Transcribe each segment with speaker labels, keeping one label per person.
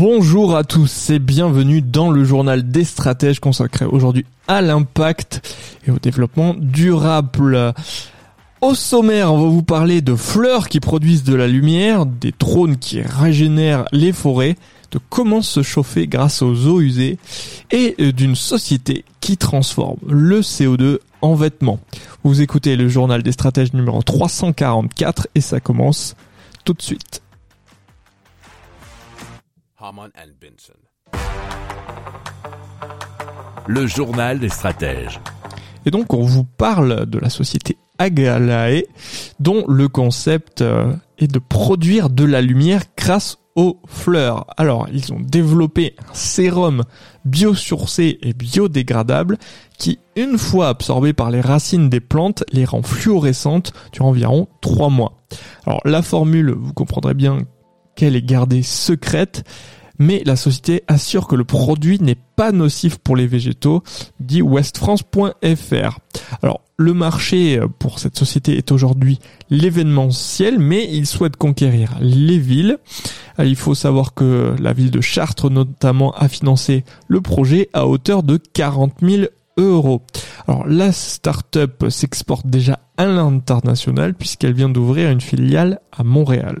Speaker 1: Bonjour à tous et bienvenue dans le journal des stratèges consacré aujourd'hui à l'impact et au développement durable. Au sommaire, on va vous parler de fleurs qui produisent de la lumière, des drones qui régénèrent les forêts, de comment se chauffer grâce aux eaux usées et d'une société qui transforme le CO2 en vêtements. Vous écoutez le journal des stratèges numéro 344 et ça commence tout de suite.
Speaker 2: Haman and Benson.
Speaker 3: Le journal des stratèges.
Speaker 1: Et donc on vous parle de la société Agalae dont le concept euh, est de produire de la lumière grâce aux fleurs. Alors, ils ont développé un sérum biosourcé et biodégradable qui, une fois absorbé par les racines des plantes, les rend fluorescentes durant environ 3 mois. Alors, la formule, vous comprendrez bien qu'elle est gardée secrète, mais la société assure que le produit n'est pas nocif pour les végétaux, dit westfrance.fr. Alors, le marché pour cette société est aujourd'hui l'événementiel, mais il souhaite conquérir les villes. Il faut savoir que la ville de Chartres notamment a financé le projet à hauteur de 40 000 euros. Alors la start-up s'exporte déjà à l'international puisqu'elle vient d'ouvrir une filiale à Montréal.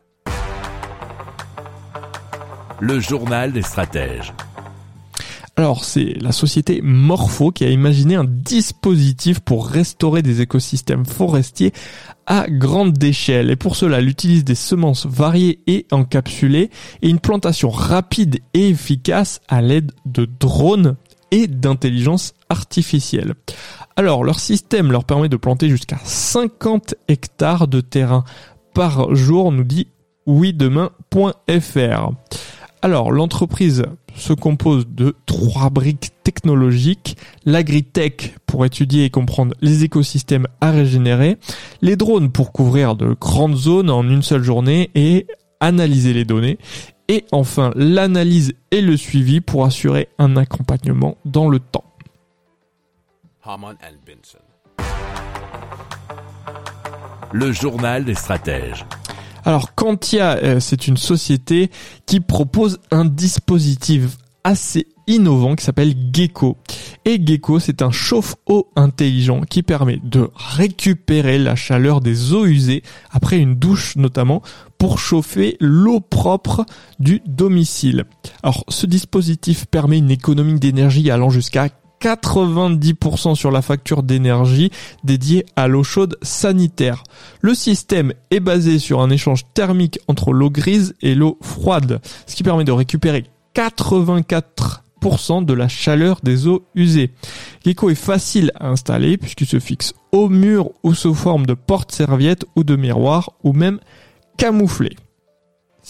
Speaker 3: Le journal des stratèges.
Speaker 1: Alors, c'est la société Morpho qui a imaginé un dispositif pour restaurer des écosystèmes forestiers à grande échelle. Et pour cela, elle utilise des semences variées et encapsulées et une plantation rapide et efficace à l'aide de drones et d'intelligence artificielle. Alors, leur système leur permet de planter jusqu'à 50 hectares de terrain par jour, nous dit oui-demain.fr. Alors, l'entreprise se compose de trois briques technologiques, l'agritech pour étudier et comprendre les écosystèmes à régénérer, les drones pour couvrir de grandes zones en une seule journée et analyser les données, et enfin l'analyse et le suivi pour assurer un accompagnement dans le temps.
Speaker 3: Le journal des stratèges.
Speaker 1: Alors Quantia, euh, c'est une société qui propose un dispositif assez innovant qui s'appelle Gecko. Et Gecko, c'est un chauffe-eau intelligent qui permet de récupérer la chaleur des eaux usées après une douche notamment pour chauffer l'eau propre du domicile. Alors ce dispositif permet une économie d'énergie allant jusqu'à 90% sur la facture d'énergie dédiée à l'eau chaude sanitaire. Le système est basé sur un échange thermique entre l'eau grise et l'eau froide, ce qui permet de récupérer 84% de la chaleur des eaux usées. Gecko est facile à installer puisqu'il se fixe au mur ou sous forme de porte-serviette ou de miroir ou même camouflé.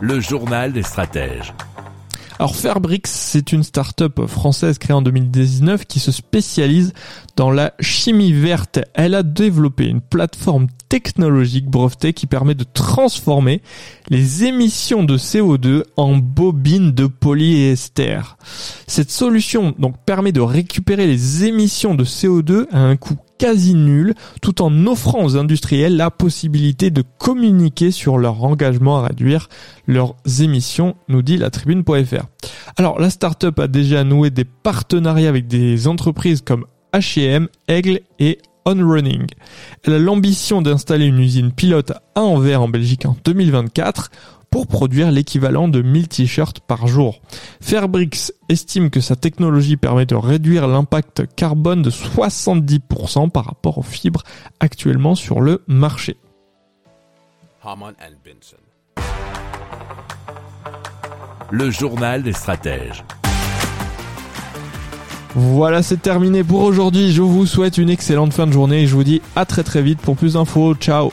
Speaker 3: Le journal des stratèges.
Speaker 1: Alors Fairbrix, c'est une start-up française créée en 2019 qui se spécialise dans la chimie verte. Elle a développé une plateforme technologique brevetée qui permet de transformer les émissions de CO2 en bobines de polyester. Cette solution donc permet de récupérer les émissions de CO2 à un coût quasi nul, tout en offrant aux industriels la possibilité de communiquer sur leur engagement à réduire leurs émissions, nous dit la tribune.fr. Alors la startup a déjà noué des partenariats avec des entreprises comme H&M, Aigle et On Running. Elle a l'ambition d'installer une usine pilote à Anvers en Belgique en 2024 pour produire l'équivalent de 1000 t-shirts par jour. Fairbrix estime que sa technologie permet de réduire l'impact carbone de 70% par rapport aux fibres actuellement sur le marché.
Speaker 3: Le journal des stratèges.
Speaker 1: Voilà, c'est terminé pour aujourd'hui. Je vous souhaite une excellente fin de journée et je vous dis à très très vite pour plus d'infos. Ciao